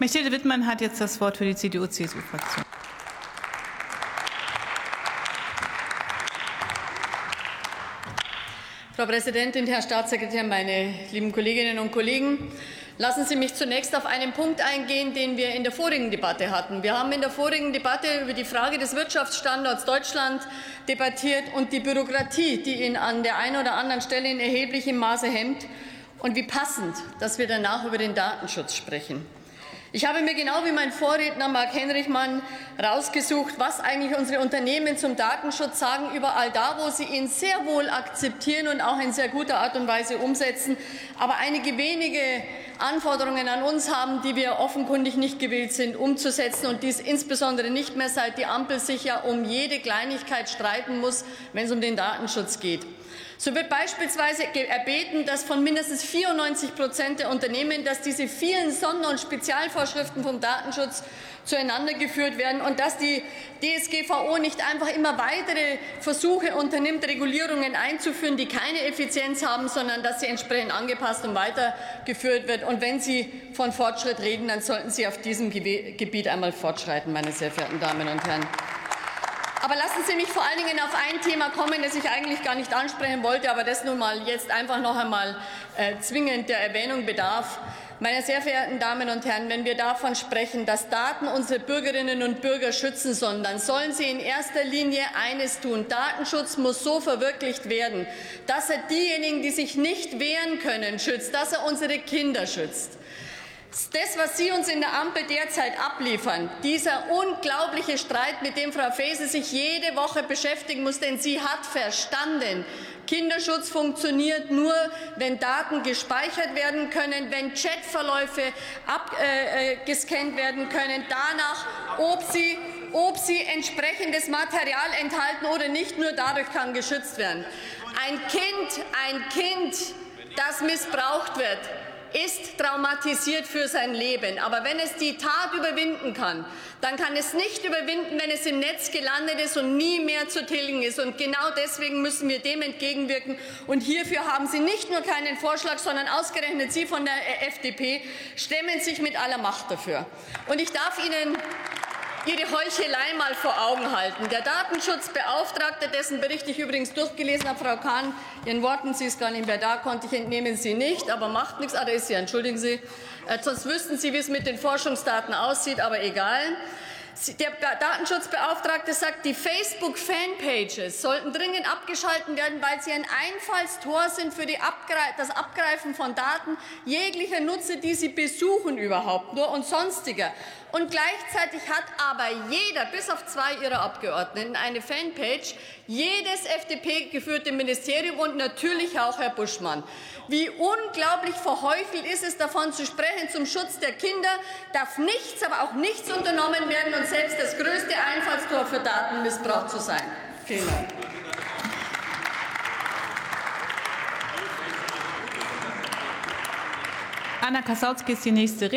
Mechthild Wittmann hat jetzt das Wort für die CDU-CSU-Fraktion. Frau Präsidentin, Herr Staatssekretär, meine lieben Kolleginnen und Kollegen! Lassen Sie mich zunächst auf einen Punkt eingehen, den wir in der vorigen Debatte hatten. Wir haben in der vorigen Debatte über die Frage des Wirtschaftsstandorts Deutschland debattiert und die Bürokratie, die ihn an der einen oder anderen Stelle in erheblichem Maße hemmt. Und wie passend, dass wir danach über den Datenschutz sprechen. Ich habe mir genau wie mein Vorredner Marc Henrichmann rausgesucht, was eigentlich unsere Unternehmen zum Datenschutz sagen, überall da, wo sie ihn sehr wohl akzeptieren und auch in sehr guter Art und Weise umsetzen, aber einige wenige Anforderungen an uns haben, die wir offenkundig nicht gewillt sind umzusetzen und dies insbesondere nicht mehr seit die Ampel sich ja um jede Kleinigkeit streiten muss, wenn es um den Datenschutz geht. So wird beispielsweise erbeten, dass von mindestens 94 Prozent der Unternehmen, dass diese vielen Sonder- und Spezialvorschriften vom Datenschutz zueinander geführt werden und dass die DSGVO nicht einfach immer weitere Versuche unternimmt, Regulierungen einzuführen, die keine Effizienz haben, sondern dass sie entsprechend angepasst und weitergeführt wird. Und wenn Sie von Fortschritt reden, dann sollten Sie auf diesem Gebiet einmal fortschreiten, meine sehr verehrten Damen und Herren. Aber lassen Sie mich vor allen Dingen auf ein Thema kommen, das ich eigentlich gar nicht ansprechen wollte, aber das nun mal jetzt einfach noch einmal äh, zwingend der Erwähnung bedarf. Meine sehr verehrten Damen und Herren, wenn wir davon sprechen, dass Daten unsere Bürgerinnen und Bürger schützen sollen, dann sollen sie in erster Linie eines tun. Datenschutz muss so verwirklicht werden, dass er diejenigen, die sich nicht wehren können, schützt, dass er unsere Kinder schützt. Das, was Sie uns in der Ampel derzeit abliefern, dieser unglaubliche Streit, mit dem Frau Faeser sich jede Woche beschäftigen muss, denn sie hat verstanden, Kinderschutz funktioniert nur, wenn Daten gespeichert werden können, wenn Chatverläufe abgescannt äh, werden können, danach, ob sie, ob sie entsprechendes Material enthalten oder nicht, nur dadurch kann geschützt werden. Ein Kind, ein Kind, das missbraucht wird, ist traumatisiert für sein Leben. Aber wenn es die Tat überwinden kann, dann kann es nicht überwinden, wenn es im Netz gelandet ist und nie mehr zu tilgen ist. Und genau deswegen müssen wir dem entgegenwirken. Und hierfür haben Sie nicht nur keinen Vorschlag, sondern ausgerechnet Sie von der FDP stemmen sich mit aller Macht dafür. Und ich darf Ihnen Ihre Heuchelei mal vor Augen halten. Der Datenschutzbeauftragte, dessen Bericht ich übrigens durchgelesen habe, Frau Kahn, Ihren Worten, sie ist gar nicht mehr da, konnte ich entnehmen, Sie nicht, aber macht nichts. Ah, da ist sie, entschuldigen Sie. Äh, sonst wüssten Sie, wie es mit den Forschungsdaten aussieht, aber egal. Der Datenschutzbeauftragte sagt, die Facebook-Fanpages sollten dringend abgeschaltet werden, weil sie ein Einfallstor sind für Abgre das Abgreifen von Daten jeglicher Nutzer, die sie besuchen überhaupt nur und sonstiger. Und gleichzeitig hat aber jeder, bis auf zwei ihrer Abgeordneten, eine Fanpage, jedes FDP-geführte Ministerium und natürlich auch Herr Buschmann. Wie unglaublich verheuchelt ist es, davon zu sprechen, zum Schutz der Kinder darf nichts, aber auch nichts unternommen werden und selbst das größte Einfallstor für Datenmissbrauch zu sein. Vielen Dank. Anna Kasautsky ist die nächste Rede.